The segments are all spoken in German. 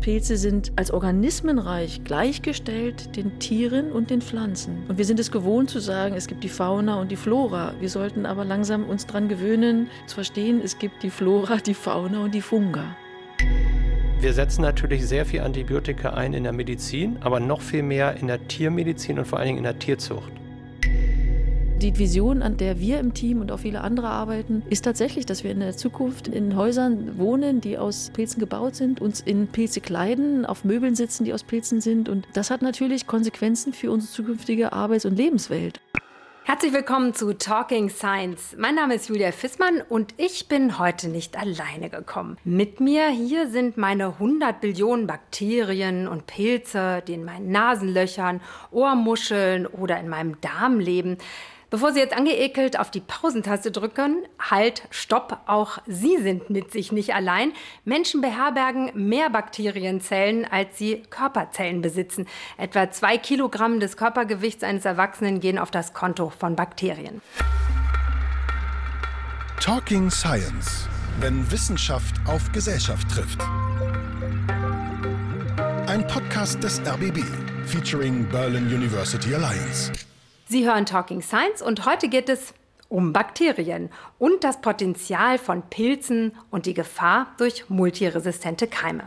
Pilze sind als Organismenreich gleichgestellt den Tieren und den Pflanzen. Und wir sind es gewohnt zu sagen, es gibt die Fauna und die Flora. Wir sollten aber langsam uns daran gewöhnen, zu verstehen, es gibt die Flora, die Fauna und die Funga. Wir setzen natürlich sehr viel Antibiotika ein in der Medizin, aber noch viel mehr in der Tiermedizin und vor allen Dingen in der Tierzucht. Die Vision, an der wir im Team und auch viele andere arbeiten, ist tatsächlich, dass wir in der Zukunft in Häusern wohnen, die aus Pilzen gebaut sind, uns in Pilze kleiden, auf Möbeln sitzen, die aus Pilzen sind. Und das hat natürlich Konsequenzen für unsere zukünftige Arbeits- und Lebenswelt. Herzlich willkommen zu Talking Science. Mein Name ist Julia Fissmann und ich bin heute nicht alleine gekommen. Mit mir hier sind meine 100 Billionen Bakterien und Pilze, die in meinen Nasenlöchern, Ohrmuscheln oder in meinem Darm leben. Bevor Sie jetzt angeekelt auf die Pausentaste drücken, halt, stopp, auch Sie sind mit sich nicht allein. Menschen beherbergen mehr Bakterienzellen, als sie Körperzellen besitzen. Etwa zwei Kilogramm des Körpergewichts eines Erwachsenen gehen auf das Konto von Bakterien. Talking Science, wenn Wissenschaft auf Gesellschaft trifft. Ein Podcast des RBB featuring Berlin University Alliance. Sie hören Talking Science und heute geht es um Bakterien und das Potenzial von Pilzen und die Gefahr durch multiresistente Keime.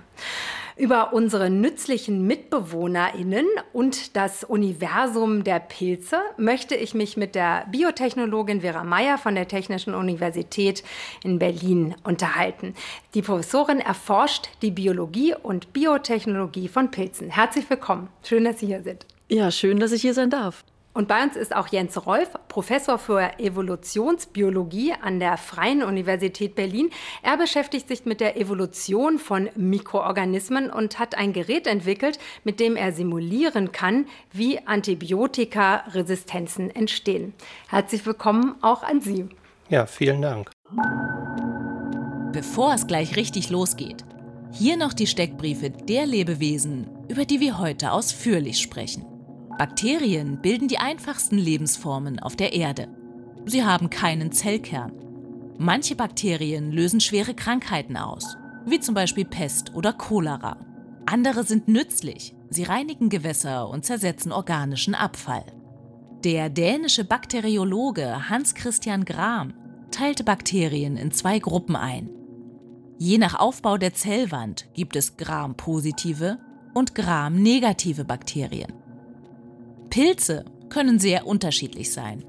Über unsere nützlichen MitbewohnerInnen und das Universum der Pilze möchte ich mich mit der Biotechnologin Vera Meyer von der Technischen Universität in Berlin unterhalten. Die Professorin erforscht die Biologie und Biotechnologie von Pilzen. Herzlich willkommen. Schön, dass Sie hier sind. Ja, schön, dass ich hier sein darf. Und bei uns ist auch Jens Rolf, Professor für Evolutionsbiologie an der Freien Universität Berlin. Er beschäftigt sich mit der Evolution von Mikroorganismen und hat ein Gerät entwickelt, mit dem er simulieren kann, wie Antibiotikaresistenzen entstehen. Herzlich willkommen auch an Sie. Ja, vielen Dank. Bevor es gleich richtig losgeht, hier noch die Steckbriefe der Lebewesen, über die wir heute ausführlich sprechen. Bakterien bilden die einfachsten Lebensformen auf der Erde. Sie haben keinen Zellkern. Manche Bakterien lösen schwere Krankheiten aus, wie zum Beispiel Pest oder Cholera. Andere sind nützlich. Sie reinigen Gewässer und zersetzen organischen Abfall. Der dänische Bakteriologe Hans Christian Gram teilte Bakterien in zwei Gruppen ein. Je nach Aufbau der Zellwand gibt es Gram-positive und Gram-negative Bakterien. Pilze können sehr unterschiedlich sein.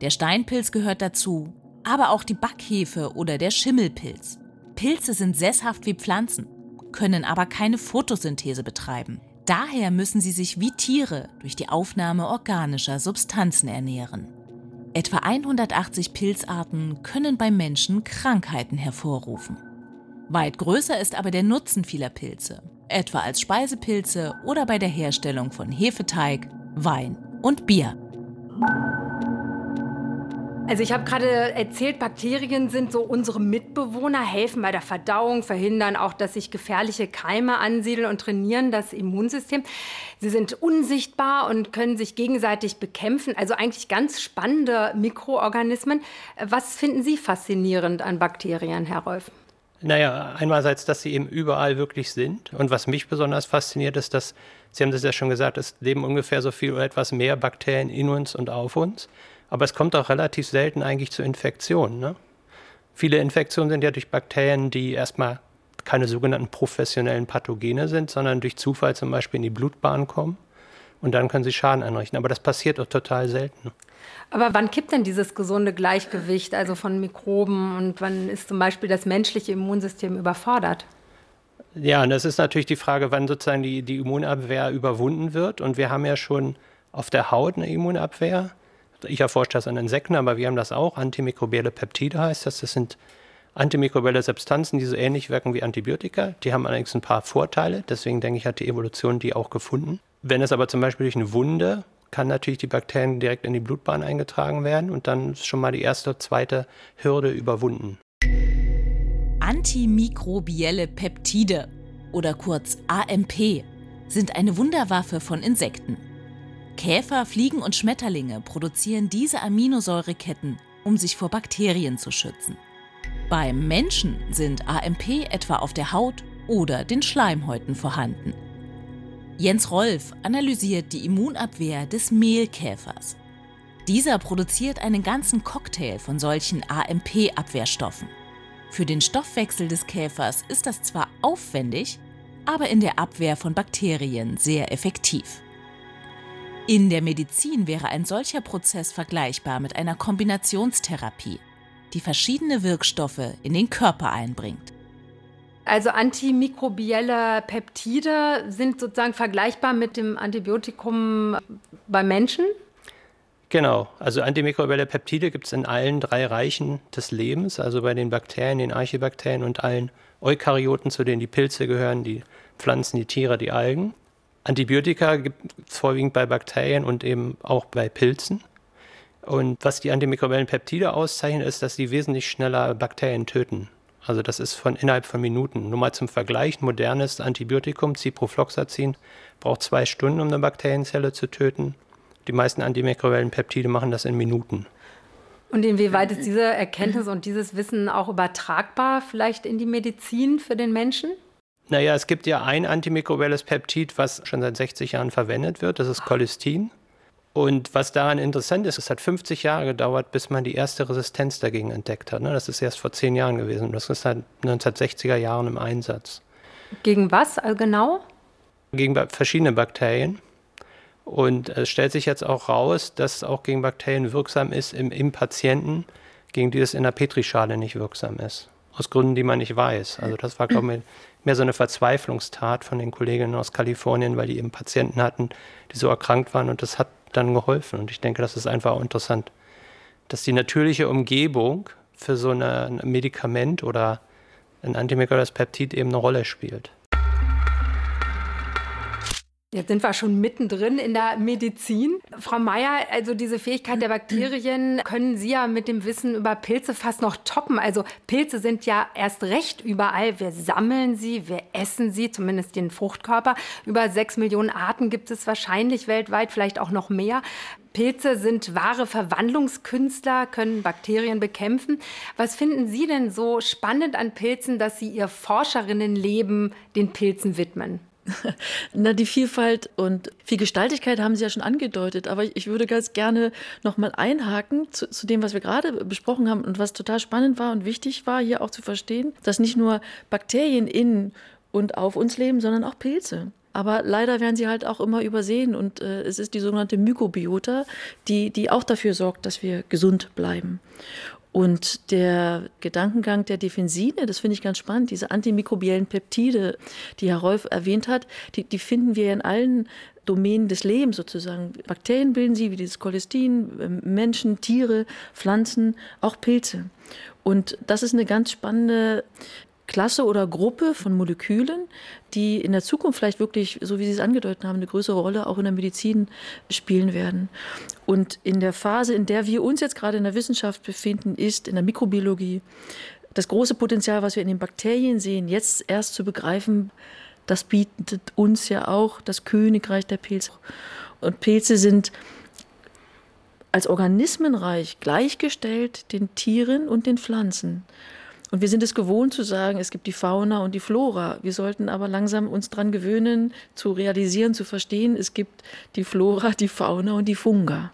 Der Steinpilz gehört dazu, aber auch die Backhefe oder der Schimmelpilz. Pilze sind sesshaft wie Pflanzen, können aber keine Photosynthese betreiben. Daher müssen sie sich wie Tiere durch die Aufnahme organischer Substanzen ernähren. Etwa 180 Pilzarten können beim Menschen Krankheiten hervorrufen. Weit größer ist aber der Nutzen vieler Pilze, etwa als Speisepilze oder bei der Herstellung von Hefeteig, Wein und Bier. Also ich habe gerade erzählt, Bakterien sind so unsere Mitbewohner, helfen bei der Verdauung, verhindern auch, dass sich gefährliche Keime ansiedeln und trainieren das Immunsystem. Sie sind unsichtbar und können sich gegenseitig bekämpfen. Also eigentlich ganz spannende Mikroorganismen. Was finden Sie faszinierend an Bakterien, Herr Rolf? Naja, einerseits, dass sie eben überall wirklich sind. Und was mich besonders fasziniert, ist, dass, Sie haben das ja schon gesagt, es leben ungefähr so viel oder etwas mehr Bakterien in uns und auf uns. Aber es kommt auch relativ selten eigentlich zu Infektionen. Ne? Viele Infektionen sind ja durch Bakterien, die erstmal keine sogenannten professionellen Pathogene sind, sondern durch Zufall zum Beispiel in die Blutbahn kommen. Und dann können sie Schaden anrichten. Aber das passiert doch total selten. Aber wann kippt denn dieses gesunde Gleichgewicht, also von Mikroben, und wann ist zum Beispiel das menschliche Immunsystem überfordert? Ja, und das ist natürlich die Frage, wann sozusagen die, die Immunabwehr überwunden wird. Und wir haben ja schon auf der Haut eine Immunabwehr. Ich erforsche das an Insekten, aber wir haben das auch. Antimikrobielle Peptide heißt das. Das sind antimikrobielle Substanzen, die so ähnlich wirken wie Antibiotika. Die haben allerdings ein paar Vorteile. Deswegen denke ich, hat die Evolution die auch gefunden. Wenn es aber zum Beispiel durch eine Wunde kann natürlich die Bakterien direkt in die Blutbahn eingetragen werden und dann ist schon mal die erste, zweite Hürde überwunden. Antimikrobielle Peptide oder kurz AMP sind eine Wunderwaffe von Insekten. Käfer, Fliegen und Schmetterlinge produzieren diese Aminosäureketten, um sich vor Bakterien zu schützen. Beim Menschen sind AMP etwa auf der Haut oder den Schleimhäuten vorhanden. Jens Rolf analysiert die Immunabwehr des Mehlkäfers. Dieser produziert einen ganzen Cocktail von solchen AMP-Abwehrstoffen. Für den Stoffwechsel des Käfers ist das zwar aufwendig, aber in der Abwehr von Bakterien sehr effektiv. In der Medizin wäre ein solcher Prozess vergleichbar mit einer Kombinationstherapie, die verschiedene Wirkstoffe in den Körper einbringt. Also antimikrobielle Peptide sind sozusagen vergleichbar mit dem Antibiotikum beim Menschen? Genau, also antimikrobielle Peptide gibt es in allen drei Reichen des Lebens, also bei den Bakterien, den Archibakterien und allen Eukaryoten, zu denen die Pilze gehören, die Pflanzen, die Tiere, die Algen. Antibiotika gibt es vorwiegend bei Bakterien und eben auch bei Pilzen. Und was die antimikrobiellen Peptide auszeichnet, ist, dass sie wesentlich schneller Bakterien töten. Also das ist von innerhalb von Minuten. Nur mal zum Vergleich, modernes Antibiotikum, Ciprofloxacin, braucht zwei Stunden, um eine Bakterienzelle zu töten. Die meisten antimikrobiellen Peptide machen das in Minuten. Und inwieweit ist diese Erkenntnis und dieses Wissen auch übertragbar vielleicht in die Medizin für den Menschen? Naja, es gibt ja ein antimikrobielles Peptid, was schon seit 60 Jahren verwendet wird. Das ist Cholestin. Und was daran interessant ist, es hat 50 Jahre gedauert, bis man die erste Resistenz dagegen entdeckt hat. Ne? Das ist erst vor zehn Jahren gewesen. Das ist seit 1960er Jahren im Einsatz. Gegen was genau? Gegen verschiedene Bakterien. Und es stellt sich jetzt auch raus, dass es auch gegen Bakterien wirksam ist im, im Patienten, gegen die es in der Petrischale nicht wirksam ist. Aus Gründen, die man nicht weiß. Also das war, glaube ich, mehr so eine Verzweiflungstat von den Kolleginnen aus Kalifornien, weil die eben Patienten hatten, die so erkrankt waren und das hat dann geholfen. Und ich denke, das ist einfach auch interessant, dass die natürliche Umgebung für so eine, ein Medikament oder ein antimikrobielles Peptid eben eine Rolle spielt. Jetzt sind wir schon mittendrin in der Medizin. Frau Meier, also diese Fähigkeit der Bakterien können Sie ja mit dem Wissen über Pilze fast noch toppen. Also Pilze sind ja erst recht überall. Wir sammeln sie, wir essen sie, zumindest den Fruchtkörper. Über sechs Millionen Arten gibt es wahrscheinlich weltweit, vielleicht auch noch mehr. Pilze sind wahre Verwandlungskünstler, können Bakterien bekämpfen. Was finden Sie denn so spannend an Pilzen, dass Sie Ihr Forscherinnenleben den Pilzen widmen? Na, die Vielfalt und Vielgestaltigkeit haben Sie ja schon angedeutet, aber ich würde ganz gerne noch mal einhaken zu, zu, dem, was wir gerade besprochen haben und was total spannend war und wichtig war, hier auch zu verstehen, dass nicht nur Bakterien in und auf uns leben, sondern auch Pilze. Aber leider werden sie halt auch immer übersehen und äh, es ist die sogenannte Mykobiota, die, die auch dafür sorgt, dass wir gesund bleiben. Und der Gedankengang der Defensine, das finde ich ganz spannend, diese antimikrobiellen Peptide, die Herr Rolf erwähnt hat, die, die finden wir in allen Domänen des Lebens sozusagen. Bakterien bilden sie, wie dieses Cholestin, ähm, Menschen, Tiere, Pflanzen, auch Pilze. Und das ist eine ganz spannende Klasse oder Gruppe von Molekülen, die in der Zukunft vielleicht wirklich, so wie Sie es angedeutet haben, eine größere Rolle auch in der Medizin spielen werden. Und in der Phase, in der wir uns jetzt gerade in der Wissenschaft befinden, ist in der Mikrobiologie das große Potenzial, was wir in den Bakterien sehen, jetzt erst zu begreifen, das bietet uns ja auch das Königreich der Pilze. Und Pilze sind als Organismenreich gleichgestellt den Tieren und den Pflanzen. Und wir sind es gewohnt zu sagen, es gibt die Fauna und die Flora. Wir sollten aber langsam uns daran gewöhnen, zu realisieren, zu verstehen, es gibt die Flora, die Fauna und die Funga.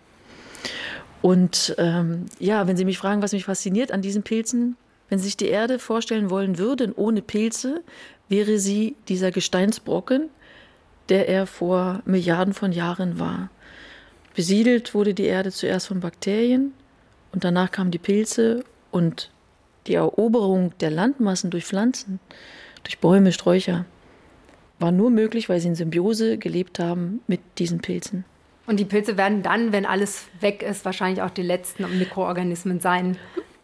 Und ähm, ja, wenn Sie mich fragen, was mich fasziniert an diesen Pilzen, wenn Sie sich die Erde vorstellen wollen würden ohne Pilze, wäre sie dieser Gesteinsbrocken, der er vor Milliarden von Jahren war. Besiedelt wurde die Erde zuerst von Bakterien und danach kamen die Pilze und die Eroberung der Landmassen durch Pflanzen, durch Bäume, Sträucher, war nur möglich, weil sie in Symbiose gelebt haben mit diesen Pilzen. Und die Pilze werden dann, wenn alles weg ist, wahrscheinlich auch die letzten Mikroorganismen sein.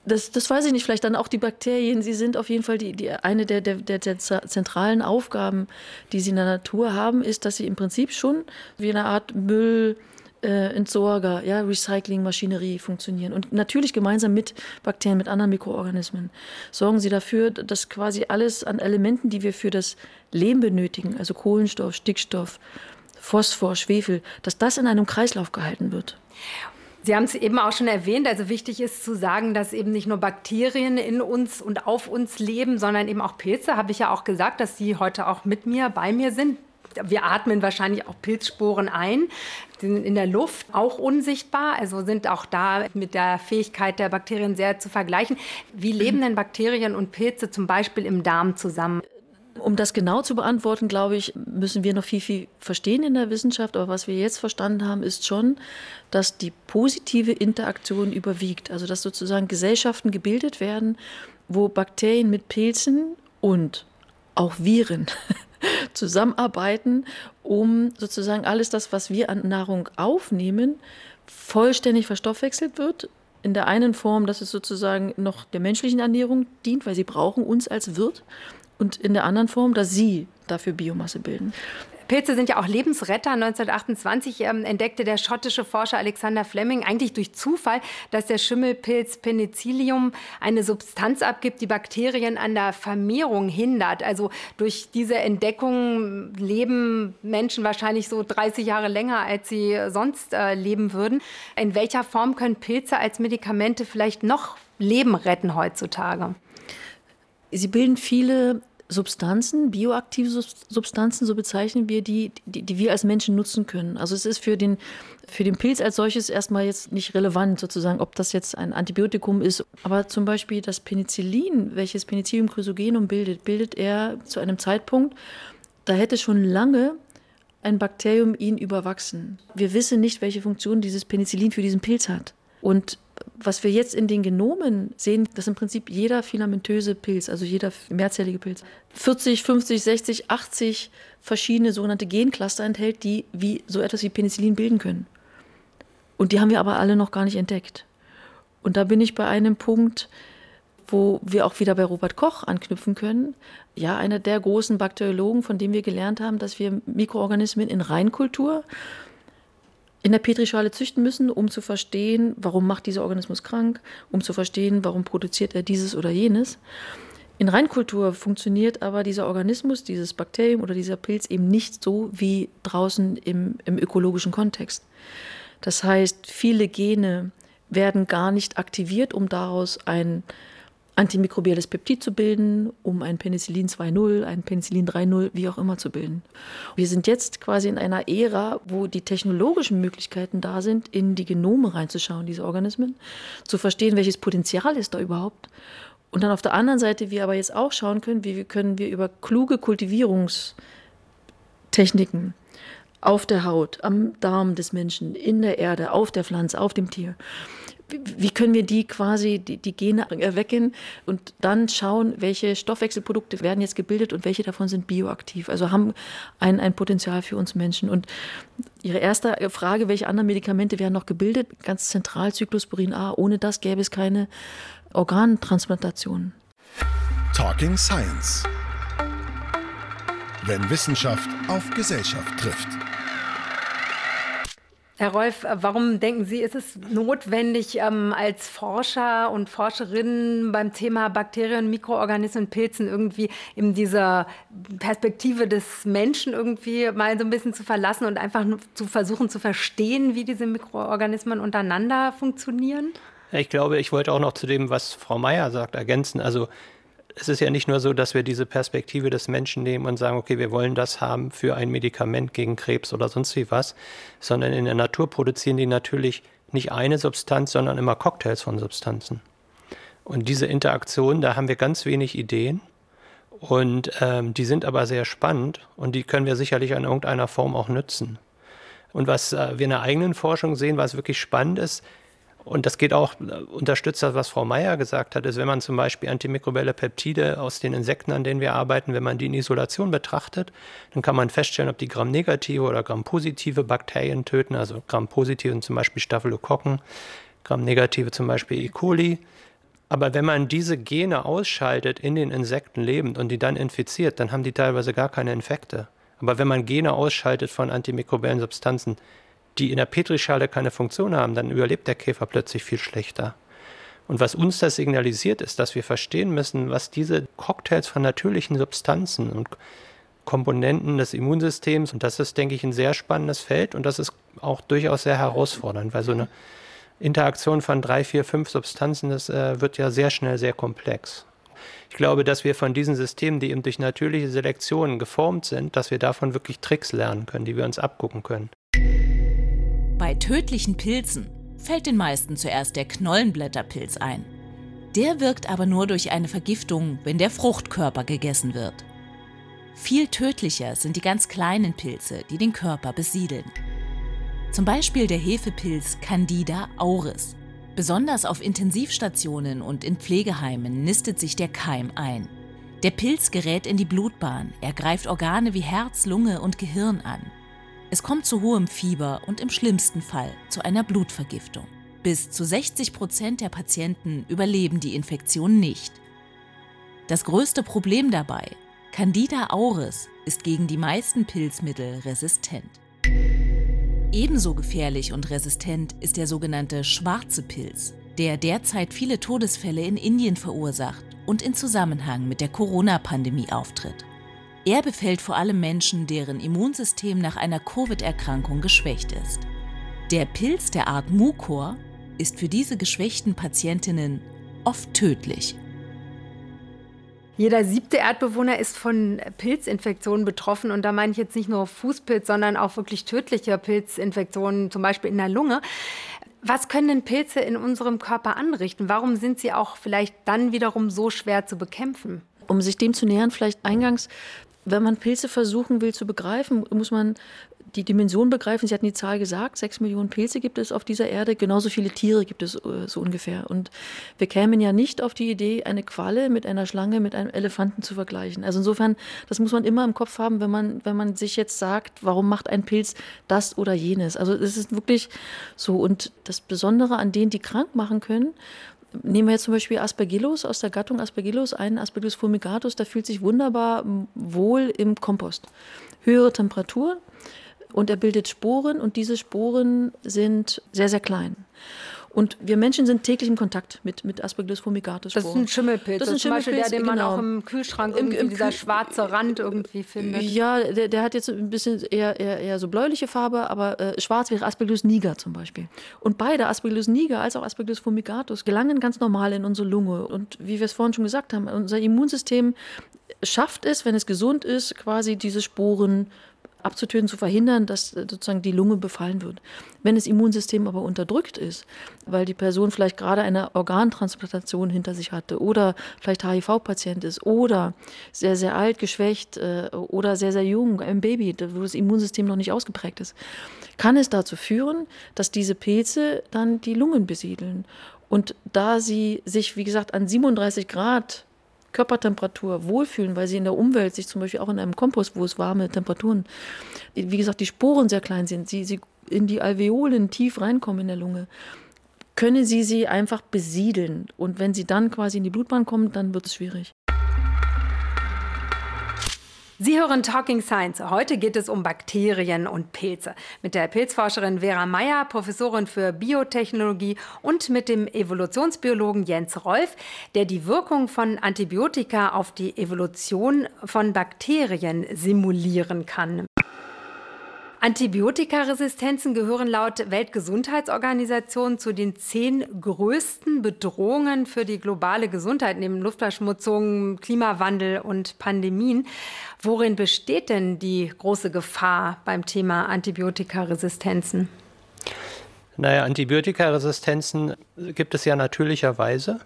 Das, das weiß ich nicht, vielleicht dann auch die Bakterien. Sie sind auf jeden Fall die, die eine der, der, der, der zentralen Aufgaben, die sie in der Natur haben, ist, dass sie im Prinzip schon wie eine Art Müll, äh, Entsorger, ja, Recyclingmaschinerie funktionieren. Und natürlich gemeinsam mit Bakterien, mit anderen Mikroorganismen sorgen sie dafür, dass quasi alles an Elementen, die wir für das Leben benötigen, also Kohlenstoff, Stickstoff, Phosphor, Schwefel, dass das in einem Kreislauf gehalten wird. Sie haben es eben auch schon erwähnt, also wichtig ist zu sagen, dass eben nicht nur Bakterien in uns und auf uns leben, sondern eben auch Pilze, habe ich ja auch gesagt, dass die heute auch mit mir, bei mir sind. Wir atmen wahrscheinlich auch Pilzsporen ein, sind in der Luft auch unsichtbar, also sind auch da mit der Fähigkeit der Bakterien sehr zu vergleichen. Wie leben denn Bakterien und Pilze zum Beispiel im Darm zusammen? Um das genau zu beantworten, glaube ich, müssen wir noch viel, viel verstehen in der Wissenschaft. Aber was wir jetzt verstanden haben, ist schon, dass die positive Interaktion überwiegt. Also dass sozusagen Gesellschaften gebildet werden, wo Bakterien mit Pilzen und auch Viren zusammenarbeiten, um sozusagen alles das, was wir an Nahrung aufnehmen, vollständig verstoffwechselt wird. In der einen Form, dass es sozusagen noch der menschlichen Ernährung dient, weil sie brauchen uns als Wirt und in der anderen Form, dass sie dafür Biomasse bilden. Pilze sind ja auch Lebensretter. 1928 ähm, entdeckte der schottische Forscher Alexander Fleming eigentlich durch Zufall, dass der Schimmelpilz Penicillium eine Substanz abgibt, die Bakterien an der Vermehrung hindert. Also durch diese Entdeckung leben Menschen wahrscheinlich so 30 Jahre länger, als sie sonst äh, leben würden. In welcher Form können Pilze als Medikamente vielleicht noch Leben retten heutzutage? Sie bilden viele Substanzen, bioaktive Substanzen, so bezeichnen wir die, die, die, wir als Menschen nutzen können. Also es ist für den, für den Pilz als solches erstmal jetzt nicht relevant, sozusagen, ob das jetzt ein Antibiotikum ist. Aber zum Beispiel das Penicillin, welches Penicillium chrysogenum bildet, bildet er zu einem Zeitpunkt, da hätte schon lange ein Bakterium ihn überwachsen. Wir wissen nicht, welche Funktion dieses Penicillin für diesen Pilz hat. Und was wir jetzt in den Genomen sehen, dass im Prinzip jeder filamentöse Pilz, also jeder mehrzellige Pilz, 40, 50, 60, 80 verschiedene sogenannte Gencluster enthält, die wie so etwas wie Penicillin bilden können. Und die haben wir aber alle noch gar nicht entdeckt. Und da bin ich bei einem Punkt, wo wir auch wieder bei Robert Koch anknüpfen können. Ja, einer der großen Bakteriologen, von dem wir gelernt haben, dass wir Mikroorganismen in Reinkultur in der Petrischale züchten müssen, um zu verstehen, warum macht dieser Organismus krank, um zu verstehen, warum produziert er dieses oder jenes. In Reinkultur funktioniert aber dieser Organismus, dieses Bakterium oder dieser Pilz eben nicht so wie draußen im, im ökologischen Kontext. Das heißt, viele Gene werden gar nicht aktiviert, um daraus ein antimikrobielles Peptid zu bilden, um ein Penicillin 2.0, ein Penicillin 3.0, wie auch immer zu bilden. Wir sind jetzt quasi in einer Ära, wo die technologischen Möglichkeiten da sind, in die Genome reinzuschauen, diese Organismen, zu verstehen, welches Potenzial ist da überhaupt. Und dann auf der anderen Seite wir aber jetzt auch schauen können, wie können wir über kluge Kultivierungstechniken auf der Haut, am Darm des Menschen, in der Erde, auf der Pflanze, auf dem Tier, wie können wir die quasi, die, die Gene erwecken und dann schauen, welche Stoffwechselprodukte werden jetzt gebildet und welche davon sind bioaktiv, also haben ein, ein Potenzial für uns Menschen. Und Ihre erste Frage, welche anderen Medikamente werden noch gebildet? Ganz zentral Cyclosporin A. Ohne das gäbe es keine Organtransplantationen. Talking Science. Wenn Wissenschaft auf Gesellschaft trifft. Herr Rolf, warum denken Sie, ist es notwendig, ähm, als Forscher und Forscherinnen beim Thema Bakterien, Mikroorganismen, Pilzen irgendwie in dieser Perspektive des Menschen irgendwie mal so ein bisschen zu verlassen und einfach zu versuchen zu verstehen, wie diese Mikroorganismen untereinander funktionieren? Ich glaube, ich wollte auch noch zu dem, was Frau Meier sagt, ergänzen. Also es ist ja nicht nur so, dass wir diese Perspektive des Menschen nehmen und sagen, okay, wir wollen das haben für ein Medikament gegen Krebs oder sonst wie was, sondern in der Natur produzieren die natürlich nicht eine Substanz, sondern immer Cocktails von Substanzen. Und diese Interaktion, da haben wir ganz wenig Ideen. Und ähm, die sind aber sehr spannend und die können wir sicherlich in irgendeiner Form auch nützen. Und was äh, wir in der eigenen Forschung sehen, was wirklich spannend ist, und das geht auch, äh, unterstützt das, was Frau Meier gesagt hat, ist, wenn man zum Beispiel antimikrobielle Peptide aus den Insekten, an denen wir arbeiten, wenn man die in Isolation betrachtet, dann kann man feststellen, ob die Gram-negative oder Gram-positive Bakterien töten. Also Gram-positive sind zum Beispiel Staphylokokken, Gram-negative zum Beispiel E. coli. Aber wenn man diese Gene ausschaltet in den Insekten lebend und die dann infiziert, dann haben die teilweise gar keine Infekte. Aber wenn man Gene ausschaltet von antimikrobiellen Substanzen, die in der Petrischale keine Funktion haben, dann überlebt der Käfer plötzlich viel schlechter. Und was uns das signalisiert, ist, dass wir verstehen müssen, was diese Cocktails von natürlichen Substanzen und Komponenten des Immunsystems, und das ist, denke ich, ein sehr spannendes Feld und das ist auch durchaus sehr herausfordernd, weil so eine Interaktion von drei, vier, fünf Substanzen, das äh, wird ja sehr schnell sehr komplex. Ich glaube, dass wir von diesen Systemen, die eben durch natürliche Selektion geformt sind, dass wir davon wirklich Tricks lernen können, die wir uns abgucken können. Bei tödlichen Pilzen fällt den meisten zuerst der Knollenblätterpilz ein. Der wirkt aber nur durch eine Vergiftung, wenn der Fruchtkörper gegessen wird. Viel tödlicher sind die ganz kleinen Pilze, die den Körper besiedeln. Zum Beispiel der Hefepilz Candida auris. Besonders auf Intensivstationen und in Pflegeheimen nistet sich der Keim ein. Der Pilz gerät in die Blutbahn, er greift Organe wie Herz, Lunge und Gehirn an. Es kommt zu hohem Fieber und im schlimmsten Fall zu einer Blutvergiftung. Bis zu 60 Prozent der Patienten überleben die Infektion nicht. Das größte Problem dabei, Candida auris ist gegen die meisten Pilzmittel resistent. Ebenso gefährlich und resistent ist der sogenannte schwarze Pilz, der derzeit viele Todesfälle in Indien verursacht und in Zusammenhang mit der Corona-Pandemie auftritt. Er befällt vor allem Menschen, deren Immunsystem nach einer Covid-Erkrankung geschwächt ist. Der Pilz der Art Mucor ist für diese geschwächten Patientinnen oft tödlich. Jeder siebte Erdbewohner ist von Pilzinfektionen betroffen. Und da meine ich jetzt nicht nur Fußpilz, sondern auch wirklich tödliche Pilzinfektionen, zum Beispiel in der Lunge. Was können denn Pilze in unserem Körper anrichten? Warum sind sie auch vielleicht dann wiederum so schwer zu bekämpfen? Um sich dem zu nähern, vielleicht eingangs, wenn man Pilze versuchen will zu begreifen, muss man die Dimension begreifen. Sie hatten die Zahl gesagt, sechs Millionen Pilze gibt es auf dieser Erde, genauso viele Tiere gibt es äh, so ungefähr. Und wir kämen ja nicht auf die Idee, eine Qualle mit einer Schlange, mit einem Elefanten zu vergleichen. Also insofern, das muss man immer im Kopf haben, wenn man, wenn man sich jetzt sagt, warum macht ein Pilz das oder jenes. Also es ist wirklich so. Und das Besondere an denen, die krank machen können, Nehmen wir jetzt zum Beispiel Aspergillus aus der Gattung Aspergillus, einen Aspergillus fumigatus, der fühlt sich wunderbar wohl im Kompost. Höhere Temperatur, und er bildet Sporen und diese Sporen sind sehr, sehr klein. Und wir Menschen sind täglich im Kontakt mit, mit Aspergillus fumigatus. Das ist ein Schimmelpilz. Das ist ein Schimmelpilz, Beispiel der, den man genau. auch im Kühlschrank Im, im dieser schwarze Rand irgendwie findet. Ja, der, der, hat jetzt ein bisschen eher, eher, eher so bläuliche Farbe, aber äh, schwarz wäre Aspergillus niger zum Beispiel. Und beide, Aspergillus niger als auch Aspergillus fumigatus, gelangen ganz normal in unsere Lunge. Und wie wir es vorhin schon gesagt haben, unser Immunsystem schafft es, wenn es gesund ist, quasi diese Sporen abzutöten, zu verhindern, dass äh, sozusagen die Lunge befallen wird. Wenn das Immunsystem aber unterdrückt ist, weil die Person vielleicht gerade eine Organtransplantation hinter sich hatte oder vielleicht HIV-Patient ist oder sehr, sehr alt, geschwächt äh, oder sehr, sehr jung, ein Baby, wo das Immunsystem noch nicht ausgeprägt ist, kann es dazu führen, dass diese Pilze dann die Lungen besiedeln. Und da sie sich, wie gesagt, an 37 Grad Körpertemperatur wohlfühlen, weil sie in der Umwelt sich zum Beispiel auch in einem Kompost, wo es warme Temperaturen, wie gesagt, die Sporen sehr klein sind, sie, sie in die Alveolen tief reinkommen in der Lunge, können sie sie einfach besiedeln. Und wenn sie dann quasi in die Blutbahn kommen, dann wird es schwierig. Sie hören Talking Science. Heute geht es um Bakterien und Pilze. Mit der Pilzforscherin Vera Meyer, Professorin für Biotechnologie und mit dem Evolutionsbiologen Jens Rolf, der die Wirkung von Antibiotika auf die Evolution von Bakterien simulieren kann. Antibiotikaresistenzen gehören laut Weltgesundheitsorganisation zu den zehn größten Bedrohungen für die globale Gesundheit neben Luftverschmutzung, Klimawandel und Pandemien. Worin besteht denn die große Gefahr beim Thema Antibiotikaresistenzen? Naja, Antibiotikaresistenzen gibt es ja natürlicherweise.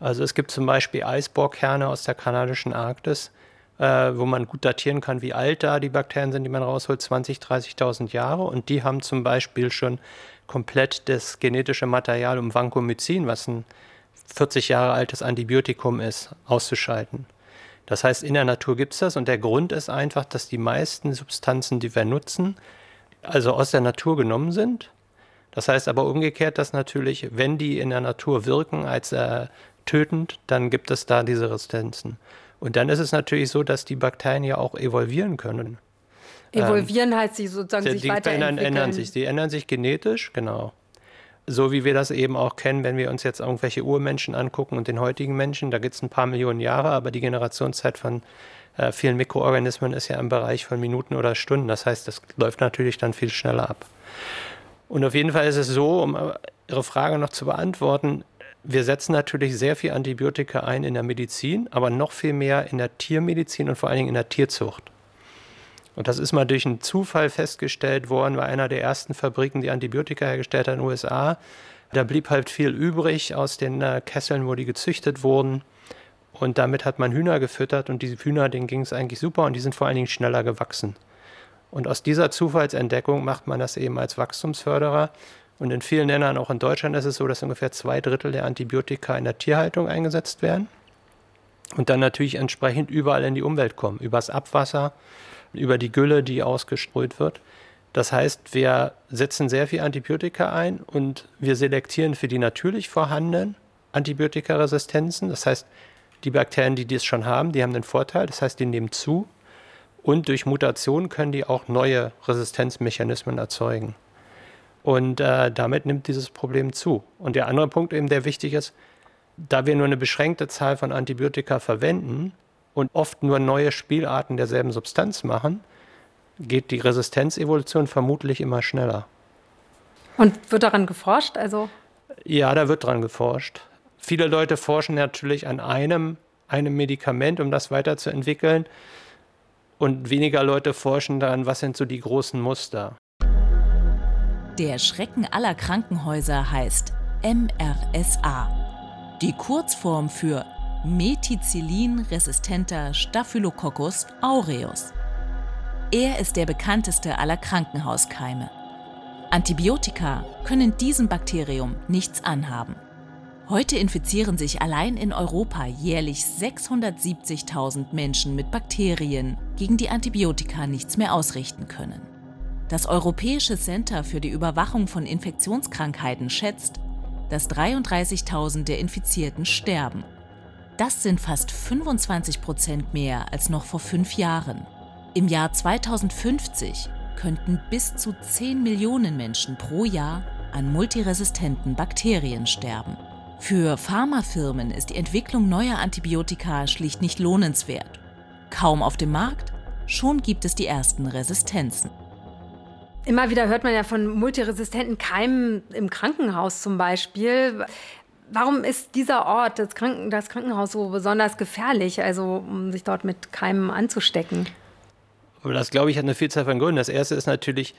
Also es gibt zum Beispiel Eisbohrkerne aus der kanadischen Arktis, äh, wo man gut datieren kann, wie alt da die Bakterien sind, die man rausholt, 20, 30.000 Jahre. Und die haben zum Beispiel schon komplett das genetische Material, um Vancomycin, was ein 40 Jahre altes Antibiotikum ist, auszuschalten. Das heißt, in der Natur gibt es das und der Grund ist einfach, dass die meisten Substanzen, die wir nutzen, also aus der Natur genommen sind. Das heißt aber umgekehrt, dass natürlich, wenn die in der Natur wirken als äh, tötend, dann gibt es da diese Resistenzen. Und dann ist es natürlich so, dass die Bakterien ja auch evolvieren können. Evolvieren ähm, heißt, sie sozusagen die, sich weiterentwickeln. Die ändern sich, die ändern sich genetisch, genau. So wie wir das eben auch kennen, wenn wir uns jetzt irgendwelche Urmenschen angucken und den heutigen Menschen, da gibt es ein paar Millionen Jahre, aber die Generationszeit von äh, vielen Mikroorganismen ist ja im Bereich von Minuten oder Stunden. Das heißt, das läuft natürlich dann viel schneller ab. Und auf jeden Fall ist es so, um Ihre Frage noch zu beantworten, wir setzen natürlich sehr viel Antibiotika ein in der Medizin, aber noch viel mehr in der Tiermedizin und vor allen Dingen in der Tierzucht. Und das ist mal durch einen Zufall festgestellt worden bei einer der ersten Fabriken, die Antibiotika hergestellt hat in den USA. Da blieb halt viel übrig aus den äh, Kesseln, wo die gezüchtet wurden. Und damit hat man Hühner gefüttert und diese Hühner, denen ging es eigentlich super und die sind vor allen Dingen schneller gewachsen. Und aus dieser Zufallsentdeckung macht man das eben als Wachstumsförderer. Und in vielen Ländern, auch in Deutschland, ist es so, dass ungefähr zwei Drittel der Antibiotika in der Tierhaltung eingesetzt werden und dann natürlich entsprechend überall in die Umwelt kommen, übers Abwasser, über die Gülle, die ausgesprüht wird. Das heißt, wir setzen sehr viel Antibiotika ein und wir selektieren für die natürlich vorhandenen Antibiotikaresistenzen. Das heißt, die Bakterien, die das schon haben, die haben den Vorteil, das heißt, die nehmen zu und durch Mutation können die auch neue Resistenzmechanismen erzeugen. Und äh, damit nimmt dieses Problem zu. Und der andere Punkt eben, der wichtig ist, da wir nur eine beschränkte Zahl von Antibiotika verwenden und oft nur neue Spielarten derselben Substanz machen, geht die Resistenzevolution vermutlich immer schneller. Und wird daran geforscht? Also ja, da wird daran geforscht. Viele Leute forschen natürlich an einem, einem Medikament, um das weiterzuentwickeln. Und weniger Leute forschen daran, was sind so die großen Muster. Der Schrecken aller Krankenhäuser heißt MRSA. Die Kurzform für Methicillin-resistenter Staphylococcus aureus. Er ist der bekannteste aller Krankenhauskeime. Antibiotika können diesem Bakterium nichts anhaben. Heute infizieren sich allein in Europa jährlich 670.000 Menschen mit Bakterien, gegen die Antibiotika nichts mehr ausrichten können. Das Europäische Center für die Überwachung von Infektionskrankheiten schätzt, dass 33.000 der Infizierten sterben. Das sind fast 25 Prozent mehr als noch vor fünf Jahren. Im Jahr 2050 könnten bis zu 10 Millionen Menschen pro Jahr an multiresistenten Bakterien sterben. Für Pharmafirmen ist die Entwicklung neuer Antibiotika schlicht nicht lohnenswert. Kaum auf dem Markt, schon gibt es die ersten Resistenzen. Immer wieder hört man ja von multiresistenten Keimen im Krankenhaus zum Beispiel. Warum ist dieser Ort, das, Kranken das Krankenhaus, so besonders gefährlich, also um sich dort mit Keimen anzustecken? Das, glaube ich, hat eine Vielzahl von Gründen. Das erste ist natürlich,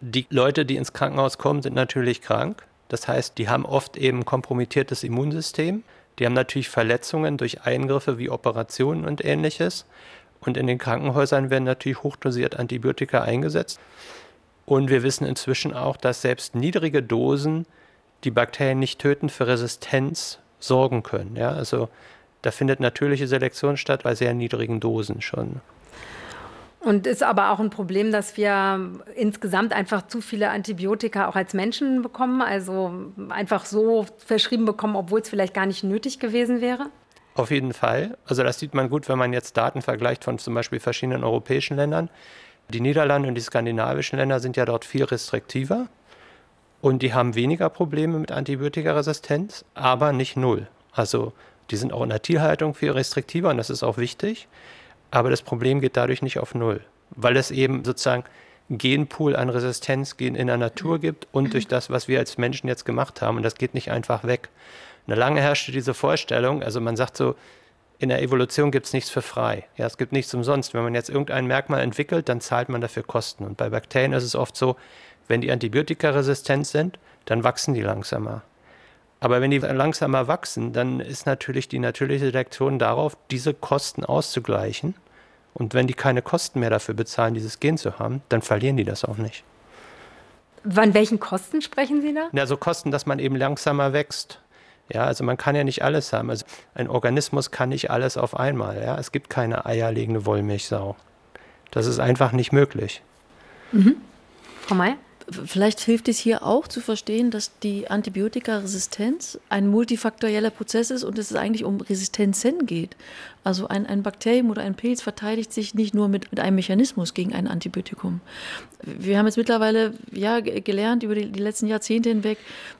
die Leute, die ins Krankenhaus kommen, sind natürlich krank. Das heißt, die haben oft eben kompromittiertes Immunsystem. Die haben natürlich Verletzungen durch Eingriffe wie Operationen und ähnliches. Und in den Krankenhäusern werden natürlich hochdosiert Antibiotika eingesetzt. Und wir wissen inzwischen auch, dass selbst niedrige Dosen die Bakterien nicht töten, für Resistenz sorgen können. Ja, also da findet natürliche Selektion statt bei sehr niedrigen Dosen schon. Und ist aber auch ein Problem, dass wir insgesamt einfach zu viele Antibiotika auch als Menschen bekommen, also einfach so verschrieben bekommen, obwohl es vielleicht gar nicht nötig gewesen wäre? Auf jeden Fall. Also das sieht man gut, wenn man jetzt Daten vergleicht von zum Beispiel verschiedenen europäischen Ländern. Die Niederlande und die skandinavischen Länder sind ja dort viel restriktiver und die haben weniger Probleme mit Antibiotikaresistenz, aber nicht null. Also die sind auch in der Tierhaltung viel restriktiver und das ist auch wichtig. Aber das Problem geht dadurch nicht auf Null, weil es eben sozusagen Genpool an Resistenzgen in der Natur gibt und durch das, was wir als Menschen jetzt gemacht haben. Und das geht nicht einfach weg. Und lange herrschte diese Vorstellung, also man sagt so, in der Evolution gibt es nichts für frei. Ja, es gibt nichts umsonst. Wenn man jetzt irgendein Merkmal entwickelt, dann zahlt man dafür Kosten. Und bei Bakterien ist es oft so, wenn die antibiotikaresistent sind, dann wachsen die langsamer. Aber wenn die langsamer wachsen, dann ist natürlich die natürliche Selektion darauf, diese Kosten auszugleichen. Und wenn die keine Kosten mehr dafür bezahlen, dieses Gen zu haben, dann verlieren die das auch nicht. Von welchen Kosten sprechen Sie da? Ja, so Kosten, dass man eben langsamer wächst. Ja, also man kann ja nicht alles haben. Also ein Organismus kann nicht alles auf einmal. Ja, es gibt keine eierlegende Wollmilchsau. Das ist einfach nicht möglich. Mhm. Frau May? Vielleicht hilft es hier auch zu verstehen, dass die Antibiotikaresistenz ein multifaktorieller Prozess ist und es eigentlich um Resistenzen geht. Also ein, ein Bakterium oder ein Pilz verteidigt sich nicht nur mit, mit einem Mechanismus gegen ein Antibiotikum. Wir haben jetzt mittlerweile ja, gelernt über die, die letzten Jahrzehnte hinweg,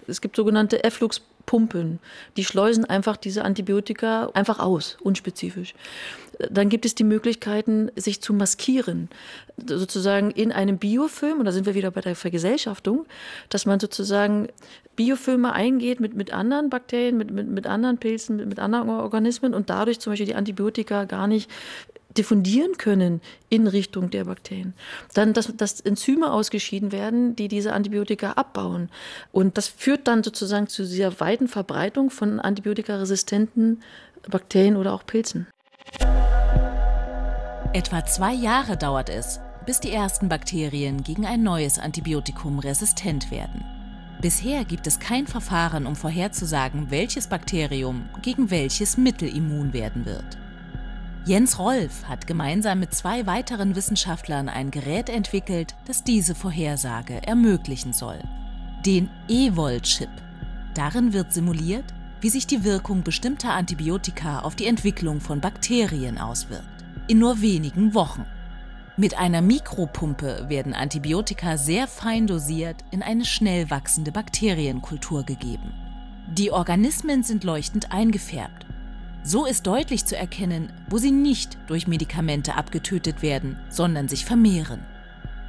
es gibt sogenannte Efflux pumpen. Die schleusen einfach diese Antibiotika einfach aus, unspezifisch. Dann gibt es die Möglichkeiten, sich zu maskieren. Sozusagen in einem Biofilm, und da sind wir wieder bei der Vergesellschaftung, dass man sozusagen Biofilme eingeht mit, mit anderen Bakterien, mit, mit, mit anderen Pilzen, mit, mit anderen Organismen und dadurch zum Beispiel die Antibiotika gar nicht diffundieren können in Richtung der Bakterien. Dann, dass, dass Enzyme ausgeschieden werden, die diese Antibiotika abbauen. Und das führt dann sozusagen zu dieser weiten Verbreitung von antibiotikaresistenten Bakterien oder auch Pilzen. Etwa zwei Jahre dauert es, bis die ersten Bakterien gegen ein neues Antibiotikum resistent werden. Bisher gibt es kein Verfahren, um vorherzusagen, welches Bakterium gegen welches Mittel immun werden wird. Jens Rolf hat gemeinsam mit zwei weiteren Wissenschaftlern ein Gerät entwickelt, das diese Vorhersage ermöglichen soll. Den EVOL-Chip. Darin wird simuliert, wie sich die Wirkung bestimmter Antibiotika auf die Entwicklung von Bakterien auswirkt. In nur wenigen Wochen. Mit einer Mikropumpe werden Antibiotika sehr fein dosiert in eine schnell wachsende Bakterienkultur gegeben. Die Organismen sind leuchtend eingefärbt so ist deutlich zu erkennen, wo sie nicht durch Medikamente abgetötet werden, sondern sich vermehren.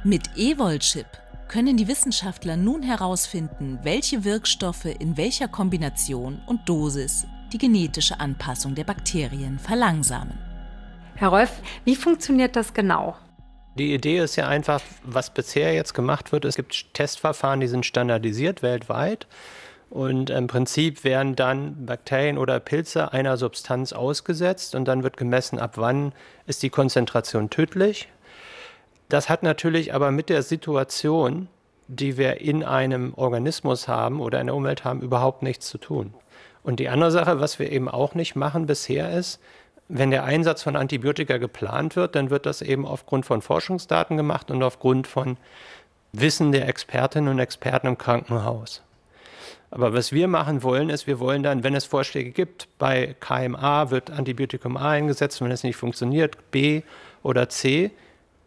Mit Evol-Chip können die Wissenschaftler nun herausfinden, welche Wirkstoffe in welcher Kombination und Dosis die genetische Anpassung der Bakterien verlangsamen. Herr Rolf, wie funktioniert das genau? Die Idee ist ja einfach, was bisher jetzt gemacht wird, es gibt Testverfahren, die sind standardisiert weltweit. Und im Prinzip werden dann Bakterien oder Pilze einer Substanz ausgesetzt und dann wird gemessen, ab wann ist die Konzentration tödlich. Das hat natürlich aber mit der Situation, die wir in einem Organismus haben oder in der Umwelt haben, überhaupt nichts zu tun. Und die andere Sache, was wir eben auch nicht machen bisher ist, wenn der Einsatz von Antibiotika geplant wird, dann wird das eben aufgrund von Forschungsdaten gemacht und aufgrund von Wissen der Expertinnen und Experten im Krankenhaus. Aber was wir machen wollen, ist, wir wollen dann, wenn es Vorschläge gibt, bei KMA wird Antibiotikum A eingesetzt, wenn es nicht funktioniert, B oder C.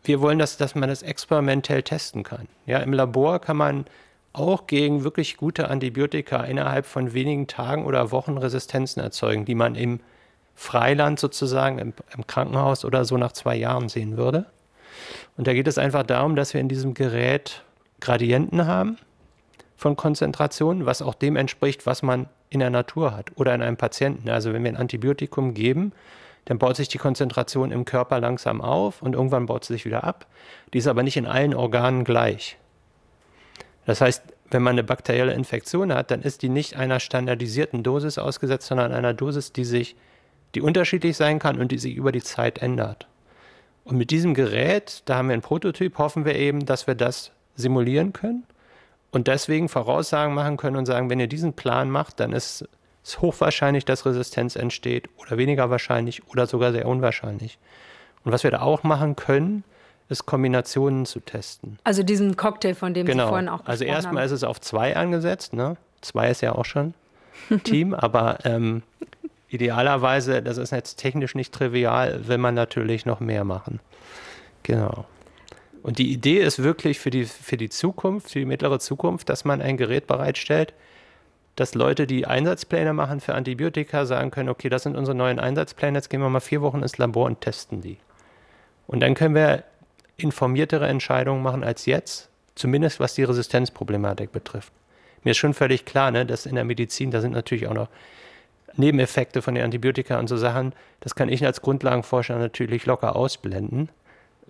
Wir wollen, dass, dass man das experimentell testen kann. Ja, Im Labor kann man auch gegen wirklich gute Antibiotika innerhalb von wenigen Tagen oder Wochen Resistenzen erzeugen, die man im Freiland sozusagen, im, im Krankenhaus oder so nach zwei Jahren sehen würde. Und da geht es einfach darum, dass wir in diesem Gerät Gradienten haben von Konzentrationen, was auch dem entspricht, was man in der Natur hat oder in einem Patienten. Also wenn wir ein Antibiotikum geben, dann baut sich die Konzentration im Körper langsam auf und irgendwann baut sie sich wieder ab. Die ist aber nicht in allen Organen gleich. Das heißt, wenn man eine bakterielle Infektion hat, dann ist die nicht einer standardisierten Dosis ausgesetzt, sondern einer Dosis, die sich, die unterschiedlich sein kann und die sich über die Zeit ändert. Und mit diesem Gerät, da haben wir einen Prototyp, hoffen wir eben, dass wir das simulieren können und deswegen Voraussagen machen können und sagen, wenn ihr diesen Plan macht, dann ist es hochwahrscheinlich, dass Resistenz entsteht oder weniger wahrscheinlich oder sogar sehr unwahrscheinlich. Und was wir da auch machen können, ist Kombinationen zu testen. Also diesen Cocktail, von dem genau. Sie vorhin auch Also erstmal ist es auf zwei angesetzt. Ne? Zwei ist ja auch schon Team, aber ähm, idealerweise, das ist jetzt technisch nicht trivial, will man natürlich noch mehr machen. Genau. Und die Idee ist wirklich für die, für die Zukunft, für die mittlere Zukunft, dass man ein Gerät bereitstellt, dass Leute, die Einsatzpläne machen für Antibiotika, sagen können, okay, das sind unsere neuen Einsatzpläne, jetzt gehen wir mal vier Wochen ins Labor und testen die. Und dann können wir informiertere Entscheidungen machen als jetzt, zumindest was die Resistenzproblematik betrifft. Mir ist schon völlig klar, ne, dass in der Medizin, da sind natürlich auch noch Nebeneffekte von den Antibiotika und so Sachen, das kann ich als Grundlagenforscher natürlich locker ausblenden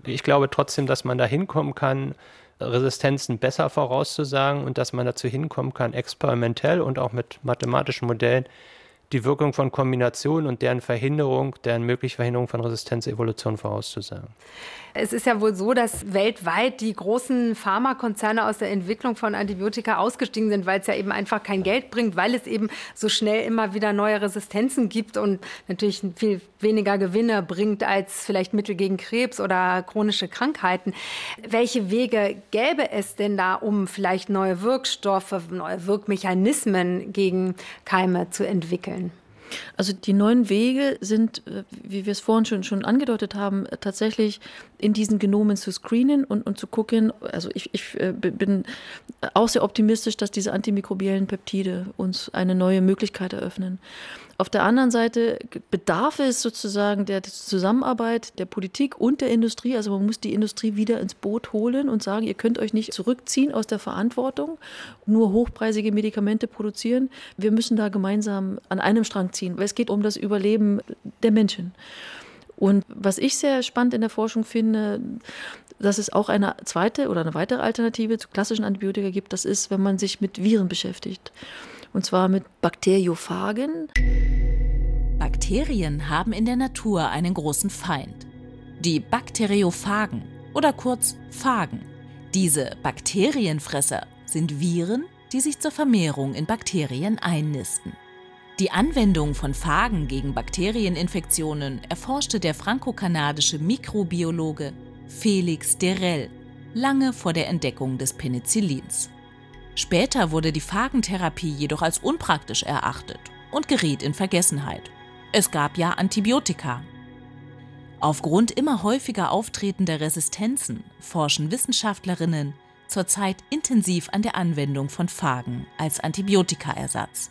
ich glaube trotzdem, dass man da hinkommen kann, Resistenzen besser vorauszusagen und dass man dazu hinkommen kann, experimentell und auch mit mathematischen Modellen die Wirkung von Kombinationen und deren Verhinderung, deren mögliche Verhinderung von Resistenzevolution vorauszusagen. Es ist ja wohl so, dass weltweit die großen Pharmakonzerne aus der Entwicklung von Antibiotika ausgestiegen sind, weil es ja eben einfach kein Geld bringt, weil es eben so schnell immer wieder neue Resistenzen gibt und natürlich viel weniger Gewinne bringt als vielleicht Mittel gegen Krebs oder chronische Krankheiten. Welche Wege gäbe es denn da, um vielleicht neue Wirkstoffe, neue Wirkmechanismen gegen Keime zu entwickeln? Also die neuen Wege sind, äh, wie wir es vorhin schon, schon angedeutet haben, tatsächlich in diesen Genomen zu screenen und, und zu gucken. Also ich, ich äh, bin auch sehr optimistisch, dass diese antimikrobiellen Peptide uns eine neue Möglichkeit eröffnen. Auf der anderen Seite bedarf es sozusagen der Zusammenarbeit der Politik und der Industrie. Also man muss die Industrie wieder ins Boot holen und sagen, ihr könnt euch nicht zurückziehen aus der Verantwortung, nur hochpreisige Medikamente produzieren. Wir müssen da gemeinsam an einem Strang ziehen, weil es geht um das Überleben der Menschen. Und was ich sehr spannend in der Forschung finde, dass es auch eine zweite oder eine weitere Alternative zu klassischen Antibiotika gibt, das ist, wenn man sich mit Viren beschäftigt und zwar mit Bakteriophagen. Bakterien haben in der Natur einen großen Feind. Die Bakteriophagen oder kurz Phagen. Diese Bakterienfresser sind Viren, die sich zur Vermehrung in Bakterien einnisten. Die Anwendung von Phagen gegen Bakterieninfektionen erforschte der franco-kanadische Mikrobiologe Felix Derell lange vor der Entdeckung des Penicillins. Später wurde die Phagentherapie jedoch als unpraktisch erachtet und geriet in Vergessenheit. Es gab ja Antibiotika. Aufgrund immer häufiger auftretender Resistenzen forschen Wissenschaftlerinnen zurzeit intensiv an der Anwendung von Phagen als Antibiotikaersatz.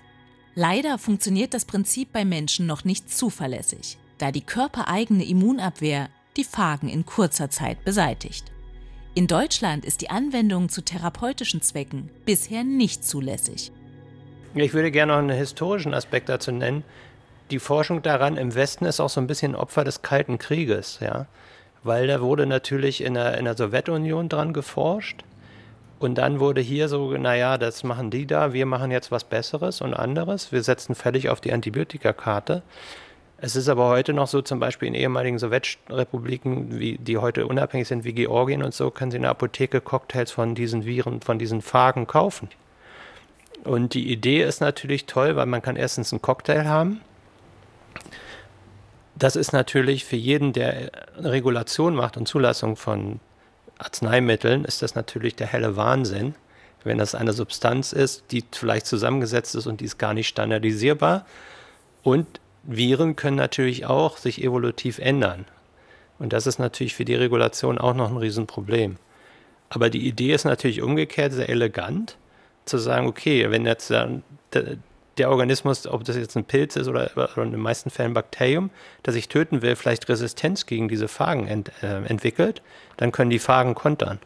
Leider funktioniert das Prinzip bei Menschen noch nicht zuverlässig, da die körpereigene Immunabwehr die Phagen in kurzer Zeit beseitigt. In Deutschland ist die Anwendung zu therapeutischen Zwecken bisher nicht zulässig. Ich würde gerne noch einen historischen Aspekt dazu nennen. Die Forschung daran im Westen ist auch so ein bisschen Opfer des Kalten Krieges, ja. Weil da wurde natürlich in der, in der Sowjetunion dran geforscht. Und dann wurde hier so, naja, das machen die da, wir machen jetzt was Besseres und anderes. Wir setzen völlig auf die Antibiotikakarte. Es ist aber heute noch so, zum Beispiel in ehemaligen Sowjetrepubliken, wie, die heute unabhängig sind, wie Georgien und so, können Sie in der Apotheke Cocktails von diesen Viren, von diesen Phagen kaufen. Und die Idee ist natürlich toll, weil man kann erstens einen Cocktail haben. Das ist natürlich für jeden, der Regulation macht und Zulassung von Arzneimitteln, ist das natürlich der helle Wahnsinn, wenn das eine Substanz ist, die vielleicht zusammengesetzt ist und die ist gar nicht standardisierbar. Und Viren können natürlich auch sich evolutiv ändern. Und das ist natürlich für die Regulation auch noch ein Riesenproblem. Aber die Idee ist natürlich umgekehrt sehr elegant, zu sagen, okay, wenn jetzt der Organismus, ob das jetzt ein Pilz ist oder, oder in den meisten Fällen ein Bakterium, das ich töten will, vielleicht Resistenz gegen diese Phagen ent, äh, entwickelt, dann können die Phagen kontern.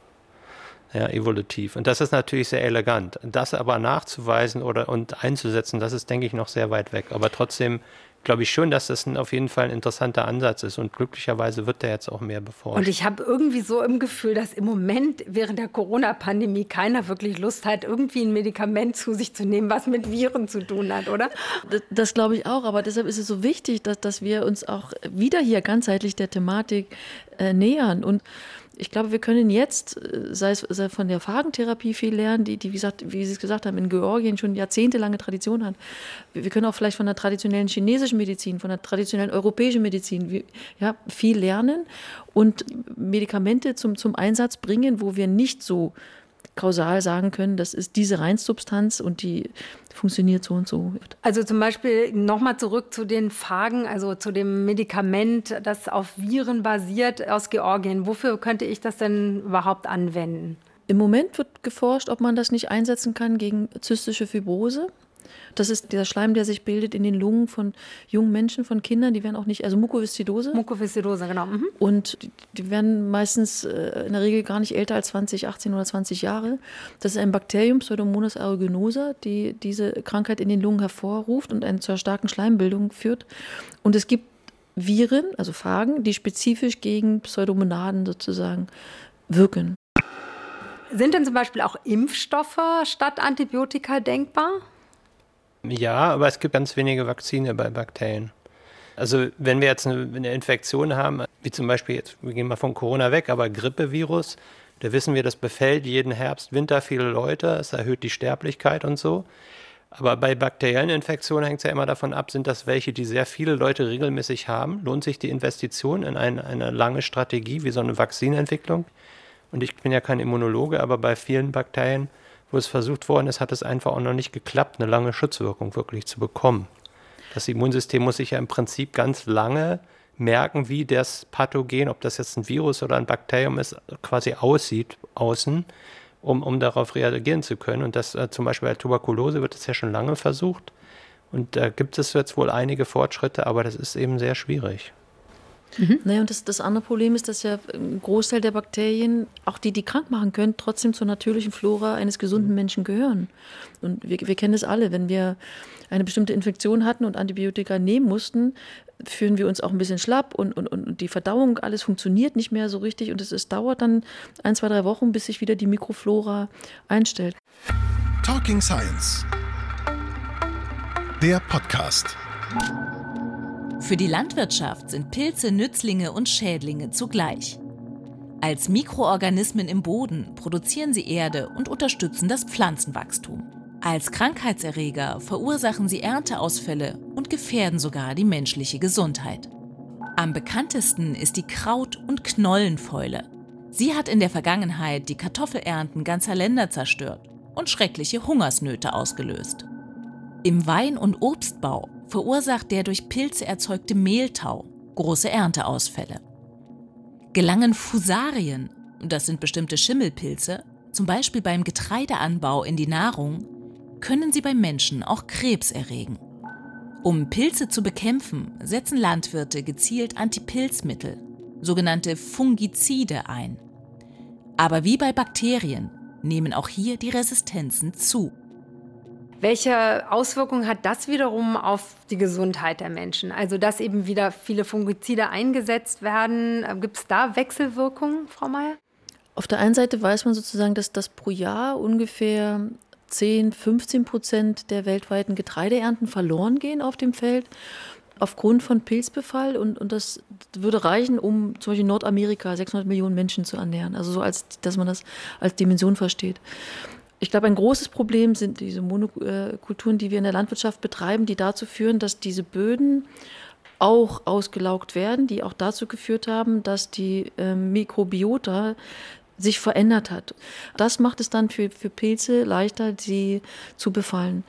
Ja, evolutiv. Und das ist natürlich sehr elegant. Das aber nachzuweisen oder und einzusetzen, das ist, denke ich, noch sehr weit weg. Aber trotzdem glaube ich schon, dass das ein, auf jeden Fall ein interessanter Ansatz ist. Und glücklicherweise wird der jetzt auch mehr beforscht. Und ich habe irgendwie so im Gefühl, dass im Moment während der Corona-Pandemie keiner wirklich Lust hat, irgendwie ein Medikament zu sich zu nehmen, was mit Viren zu tun hat, oder? Das, das glaube ich auch. Aber deshalb ist es so wichtig, dass, dass wir uns auch wieder hier ganzheitlich der Thematik äh, nähern. Und ich glaube, wir können jetzt, äh, sei es sei von der Phagentherapie viel lernen, die, die wie, gesagt, wie Sie es gesagt haben, in Georgien schon jahrzehntelange Tradition hat. Wir können auch vielleicht von der traditionellen chinesischen Medizin, von der traditionellen europäischen Medizin ja, viel lernen und Medikamente zum, zum Einsatz bringen, wo wir nicht so kausal sagen können, das ist diese Reinsubstanz und die funktioniert so und so. Also zum Beispiel nochmal zurück zu den Phagen, also zu dem Medikament, das auf Viren basiert aus Georgien. Wofür könnte ich das denn überhaupt anwenden? Im Moment wird geforscht, ob man das nicht einsetzen kann gegen zystische Fibrose. Das ist dieser Schleim, der sich bildet in den Lungen von jungen Menschen, von Kindern. Die werden auch nicht, also Mukoviszidose. Mukoviszidose, genau. Mhm. Und die, werden meistens äh, in der Regel gar nicht älter als 20, 18 oder 20 Jahre. Das ist ein Bakterium, Pseudomonas aeruginosa, die diese Krankheit in den Lungen hervorruft und eine zur starken Schleimbildung führt. Und es gibt Viren, also Phagen, die spezifisch gegen Pseudomonaden sozusagen wirken. Sind denn zum Beispiel auch Impfstoffe statt Antibiotika denkbar? Ja, aber es gibt ganz wenige Vakzine bei Bakterien. Also wenn wir jetzt eine, eine, Infektion haben, wie zum Beispiel jetzt, wir gehen mal von Corona weg, aber Grippevirus, da wissen wir, das befällt jeden Herbst, Winter viele Leute, es erhöht die Sterblichkeit und so. Aber bei bakteriellen Infektionen hängt es ja immer davon ab, sind das welche, die sehr viele Leute regelmäßig haben? Lohnt sich die Investition in ein, eine lange Strategie wie so eine Vakzinentwicklung? Und ich bin ja kein Immunologe, aber bei vielen Bakterien wo es versucht worden ist, hat es einfach auch noch nicht geklappt, eine lange Schutzwirkung wirklich zu bekommen. Das Immunsystem muss sich ja im Prinzip ganz lange merken, wie das Pathogen, ob das jetzt ein Virus oder ein Bakterium ist, quasi aussieht außen, um, um darauf reagieren zu können. Und das äh, zum Beispiel bei Tuberkulose wird das ja schon lange versucht. Und da gibt es jetzt wohl einige Fortschritte, aber das ist eben sehr schwierig. Mhm. Naja, und das, das andere Problem ist, dass ja ein Großteil der Bakterien, auch die, die krank machen können, trotzdem zur natürlichen Flora eines gesunden Menschen gehören. Und wir, wir kennen es alle, wenn wir eine bestimmte Infektion hatten und Antibiotika nehmen mussten, fühlen wir uns auch ein bisschen schlapp und, und, und die Verdauung, alles funktioniert nicht mehr so richtig und es, es dauert dann ein, zwei, drei Wochen, bis sich wieder die Mikroflora einstellt. Talking Science. Der Podcast. Für die Landwirtschaft sind Pilze Nützlinge und Schädlinge zugleich. Als Mikroorganismen im Boden produzieren sie Erde und unterstützen das Pflanzenwachstum. Als Krankheitserreger verursachen sie Ernteausfälle und gefährden sogar die menschliche Gesundheit. Am bekanntesten ist die Kraut- und Knollenfäule. Sie hat in der Vergangenheit die Kartoffelernten ganzer Länder zerstört und schreckliche Hungersnöte ausgelöst. Im Wein- und Obstbau verursacht der durch Pilze erzeugte Mehltau große Ernteausfälle. Gelangen Fusarien, das sind bestimmte Schimmelpilze, zum Beispiel beim Getreideanbau in die Nahrung, können sie beim Menschen auch Krebs erregen. Um Pilze zu bekämpfen, setzen Landwirte gezielt Antipilzmittel, sogenannte Fungizide, ein. Aber wie bei Bakterien nehmen auch hier die Resistenzen zu. Welche Auswirkungen hat das wiederum auf die Gesundheit der Menschen? Also, dass eben wieder viele Fungizide eingesetzt werden. Gibt es da Wechselwirkungen, Frau Mayer? Auf der einen Seite weiß man sozusagen, dass das pro Jahr ungefähr 10, 15 Prozent der weltweiten Getreideernten verloren gehen auf dem Feld aufgrund von Pilzbefall und, und das würde reichen, um zum Beispiel Nordamerika 600 Millionen Menschen zu ernähren. Also so als, dass man das als Dimension versteht. Ich glaube, ein großes Problem sind diese Monokulturen, die wir in der Landwirtschaft betreiben, die dazu führen, dass diese Böden auch ausgelaugt werden, die auch dazu geführt haben, dass die äh, Mikrobiota sich verändert hat. Das macht es dann für, für Pilze leichter, sie zu befallen.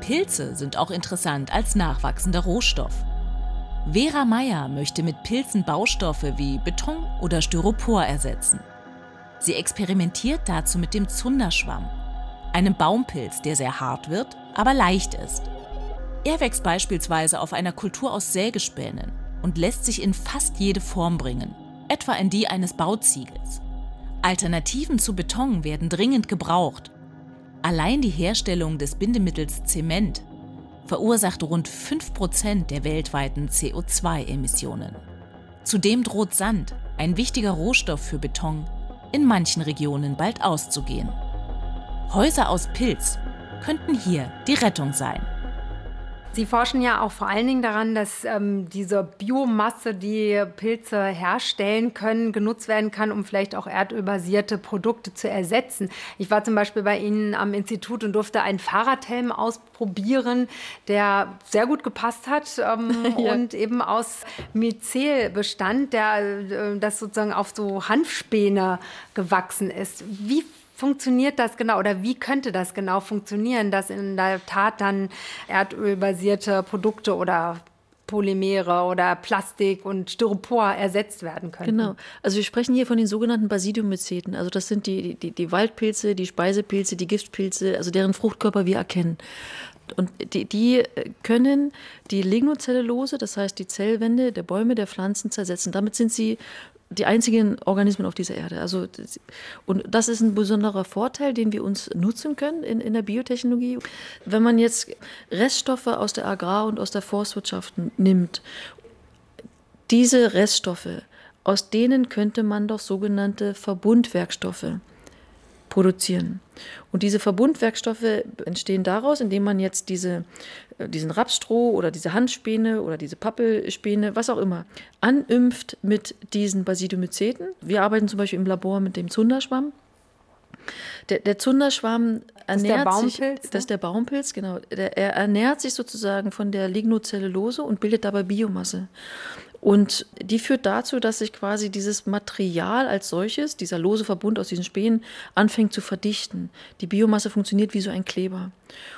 Pilze sind auch interessant als nachwachsender Rohstoff. Vera Meyer möchte mit Pilzen Baustoffe wie Beton oder Styropor ersetzen. Sie experimentiert dazu mit dem Zunderschwamm, einem Baumpilz, der sehr hart wird, aber leicht ist. Er wächst beispielsweise auf einer Kultur aus Sägespänen und lässt sich in fast jede Form bringen, etwa in die eines Bauziegels. Alternativen zu Beton werden dringend gebraucht. Allein die Herstellung des Bindemittels Zement verursacht rund 5% der weltweiten CO2-Emissionen. Zudem droht Sand, ein wichtiger Rohstoff für Beton, in manchen Regionen bald auszugehen. Häuser aus Pilz könnten hier die Rettung sein. Sie forschen ja auch vor allen Dingen daran, dass ähm, diese Biomasse, die Pilze herstellen können, genutzt werden kann, um vielleicht auch erdölbasierte Produkte zu ersetzen. Ich war zum Beispiel bei Ihnen am Institut und durfte einen Fahrradhelm ausprobieren, der sehr gut gepasst hat ähm, ja. und eben aus Myzel bestand, der äh, das sozusagen auf so Hanfspäne gewachsen ist. Wie funktioniert das genau oder wie könnte das genau funktionieren, dass in der Tat dann erdölbasierte Produkte oder Polymere oder Plastik und Styropor ersetzt werden können. Genau. Also wir sprechen hier von den sogenannten Basidiummyceten. Also das sind die, die, die Waldpilze, die Speisepilze, die Giftpilze, also deren Fruchtkörper wir erkennen. Und die, die können die Lignocellulose, das heißt die Zellwände der Bäume, der Pflanzen zersetzen. Damit sind sie die einzigen Organismen auf dieser Erde. Also, und das ist ein besonderer Vorteil, den wir uns nutzen können in, in der Biotechnologie. Wenn man jetzt Reststoffe aus der Agrar- und aus der Forstwirtschaft nimmt, diese Reststoffe, aus denen könnte man doch sogenannte Verbundwerkstoffe produzieren. Und diese Verbundwerkstoffe entstehen daraus, indem man jetzt diese, äh, diesen Rapsstroh oder diese Handspäne oder diese Pappelspäne, was auch immer, animpft mit diesen Basidiomyceten. Wir arbeiten zum Beispiel im Labor mit dem Zunderschwamm. Der, der Zunderschwamm ernährt das sich, ne? das ist der Baumpilz, genau. Der, er ernährt sich sozusagen von der Lignocellulose und bildet dabei Biomasse. Und die führt dazu, dass sich quasi dieses Material als solches, dieser lose Verbund aus diesen Spänen, anfängt zu verdichten. Die Biomasse funktioniert wie so ein Kleber.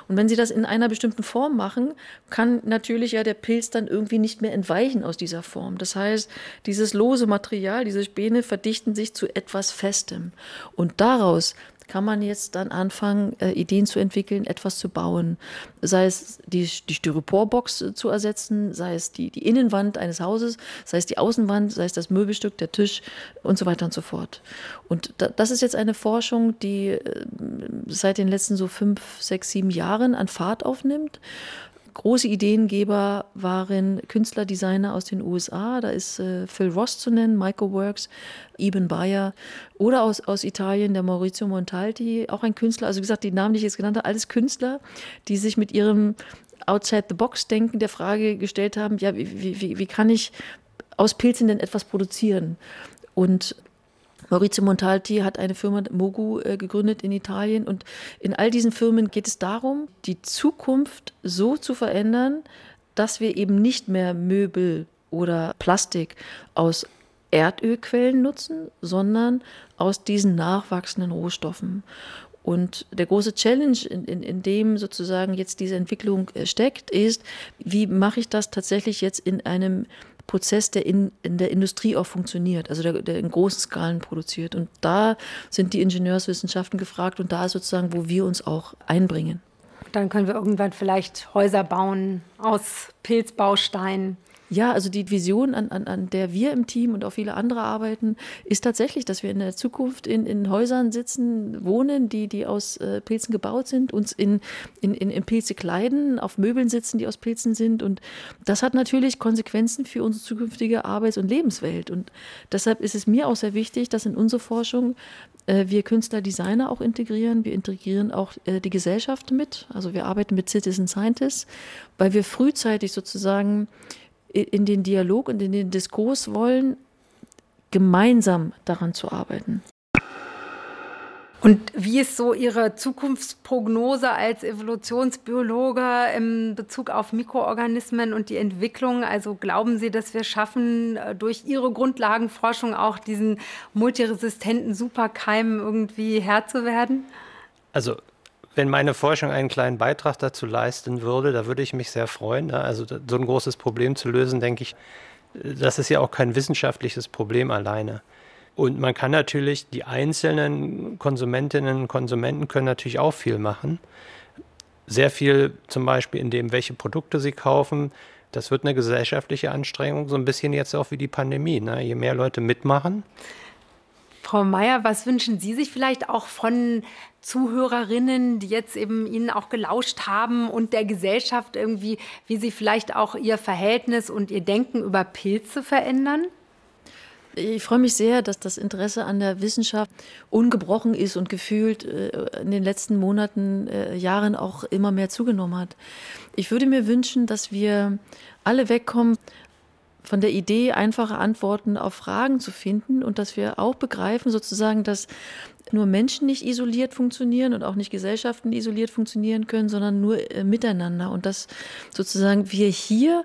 Und wenn Sie das in einer bestimmten Form machen, kann natürlich ja der Pilz dann irgendwie nicht mehr entweichen aus dieser Form. Das heißt, dieses lose Material, diese Späne verdichten sich zu etwas Festem. Und daraus kann man jetzt dann anfangen, äh, Ideen zu entwickeln, etwas zu bauen. Sei es die, die Styroporbox äh, zu ersetzen, sei es die, die Innenwand eines Hauses, sei es die Außenwand, sei es das Möbelstück, der Tisch und so weiter und so fort. Und da, das ist jetzt eine Forschung, die äh, seit den letzten so fünf, sechs, sieben Jahren an Fahrt aufnimmt. Große Ideengeber waren Künstler, Designer aus den USA. Da ist äh, Phil Ross zu nennen, Michael Works, Eben Bayer oder aus, aus Italien der Maurizio Montalti, auch ein Künstler. Also wie gesagt, die Namen, die ich jetzt genannt habe, alles Künstler, die sich mit ihrem Outside-the-Box-Denken der Frage gestellt haben, ja, wie, wie, wie kann ich aus Pilzen denn etwas produzieren? Und Maurizio Montalti hat eine Firma Mogu äh, gegründet in Italien und in all diesen Firmen geht es darum, die Zukunft so zu verändern, dass wir eben nicht mehr Möbel oder Plastik aus Erdölquellen nutzen, sondern aus diesen nachwachsenden Rohstoffen. Und der große Challenge, in, in, in, dem sozusagen jetzt diese Entwicklung äh, steckt, ist, wie mache ich das tatsächlich jetzt in einem Prozess, der in, in der Industrie auch funktioniert, also der, der in großen Skalen produziert. Und da sind die Ingenieurswissenschaften gefragt und da ist sozusagen, wo wir uns auch einbringen. Dann können wir irgendwann vielleicht Häuser bauen aus Pilzbausteinen. Ja, also die Vision, an, an, an der wir im Team und auch viele andere arbeiten, ist tatsächlich, dass wir in der Zukunft in, in Häusern sitzen, wohnen, die, die aus äh, Pilzen gebaut sind, uns in, in, in, in Pilze kleiden, auf Möbeln sitzen, die aus Pilzen sind. Und das hat natürlich Konsequenzen für unsere zukünftige Arbeits- und Lebenswelt. Und deshalb ist es mir auch sehr wichtig, dass in unsere Forschung äh, wir Künstler, Designer auch integrieren. Wir integrieren auch äh, die Gesellschaft mit. Also wir arbeiten mit Citizen Scientists, weil wir frühzeitig sozusagen in den Dialog und in den Diskurs wollen, gemeinsam daran zu arbeiten. Und wie ist so Ihre Zukunftsprognose als Evolutionsbiologe im Bezug auf Mikroorganismen und die Entwicklung? Also glauben Sie, dass wir schaffen, äh, durch Ihre Grundlagenforschung auch diesen multiresistenten Superkeimen irgendwie Herr zu werden? Also wenn meine Forschung einen kleinen Beitrag dazu leisten würde, da würde ich mich sehr freuen. Ne? Also so ein großes Problem zu lösen, denke ich, das ist ja auch kein wissenschaftliches Problem alleine. Und man kann natürlich, die einzelnen Konsumentinnen und Konsumenten können natürlich auch viel machen. Sehr viel zum Beispiel in dem, welche Produkte sie kaufen. Das wird eine gesellschaftliche Anstrengung, so ein bisschen jetzt auch wie die Pandemie. Ne? Je mehr Leute mitmachen, Frau Mayer, was wünschen Sie sich vielleicht auch von Zuhörerinnen, die jetzt eben Ihnen auch gelauscht haben und der Gesellschaft irgendwie, wie sie vielleicht auch ihr Verhältnis und ihr Denken über Pilze verändern? Ich freue mich sehr, dass das Interesse an der Wissenschaft ungebrochen ist und gefühlt äh, in den letzten Monaten, äh, Jahren auch immer mehr zugenommen hat. Ich würde mir wünschen, dass wir alle wegkommen von der Idee, einfache Antworten auf Fragen zu finden und dass wir auch begreifen, sozusagen, dass nur Menschen nicht isoliert funktionieren und auch nicht Gesellschaften isoliert funktionieren können, sondern nur äh, miteinander. Und dass sozusagen wir hier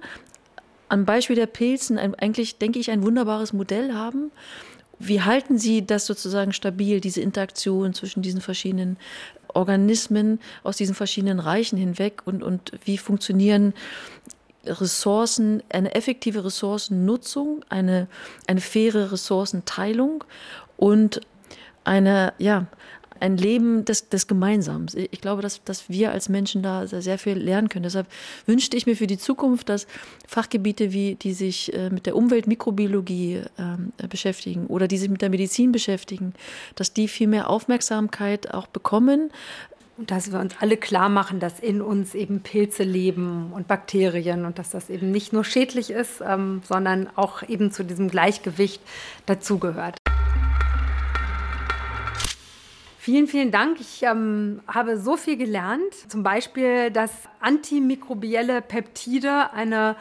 am Beispiel der Pilzen ein, eigentlich, denke ich, ein wunderbares Modell haben. Wie halten Sie das sozusagen stabil, diese Interaktion zwischen diesen verschiedenen Organismen aus diesen verschiedenen Reichen hinweg und, und wie funktionieren Ressourcen, eine effektive Ressourcennutzung, eine, eine faire Ressourcenteilung und eine, ja, ein Leben des, des Gemeinsamen. Ich glaube, dass, dass wir als Menschen da sehr viel lernen können. Deshalb wünschte ich mir für die Zukunft, dass Fachgebiete, wie, die sich äh, mit der Umweltmikrobiologie äh, beschäftigen oder die sich mit der Medizin beschäftigen, dass die viel mehr Aufmerksamkeit auch bekommen, und dass wir uns alle klar machen, dass in uns eben Pilze leben und Bakterien und dass das eben nicht nur schädlich ist, ähm, sondern auch eben zu diesem Gleichgewicht dazugehört. Vielen, vielen Dank. Ich ähm, habe so viel gelernt. Zum Beispiel, dass antimikrobielle Peptide eine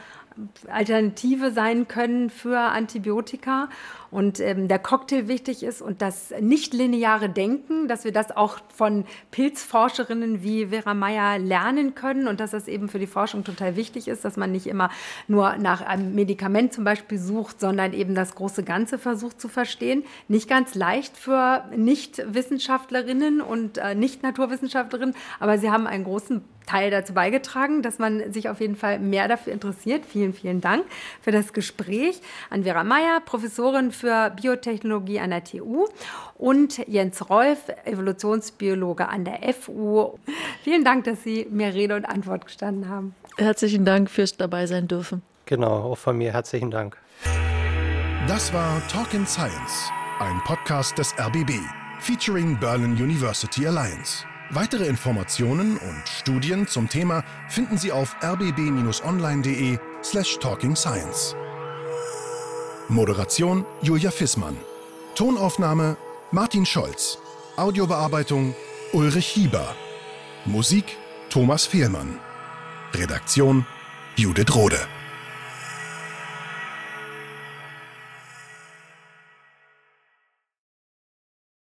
Alternative sein können für Antibiotika und ähm, der Cocktail wichtig ist und das nicht lineare Denken, dass wir das auch von Pilzforscherinnen wie Vera Meyer lernen können und dass das eben für die Forschung total wichtig ist, dass man nicht immer nur nach einem Medikament zum Beispiel sucht, sondern eben das große Ganze versucht zu verstehen. Nicht ganz leicht für Nicht-Wissenschaftlerinnen und äh, Nicht-Naturwissenschaftlerinnen, aber sie haben einen großen Teil dazu beigetragen, dass man sich auf jeden Fall mehr dafür interessiert. Vielen, vielen Dank für das Gespräch an Vera Meyer, Professorin für Biotechnologie an der TU und Jens Rolf, Evolutionsbiologe an der FU. Vielen Dank, dass Sie mir Rede und Antwort gestanden haben. Herzlichen Dank fürs dabei sein dürfen. Genau, auch von mir herzlichen Dank. Das war Talk in Science, ein Podcast des RBB, featuring Berlin University Alliance. Weitere Informationen und Studien zum Thema finden Sie auf rbb-online.de slash talkingscience. Moderation Julia Fissmann. Tonaufnahme Martin Scholz. Audiobearbeitung Ulrich Hieber. Musik Thomas Fehlmann. Redaktion Judith Rode.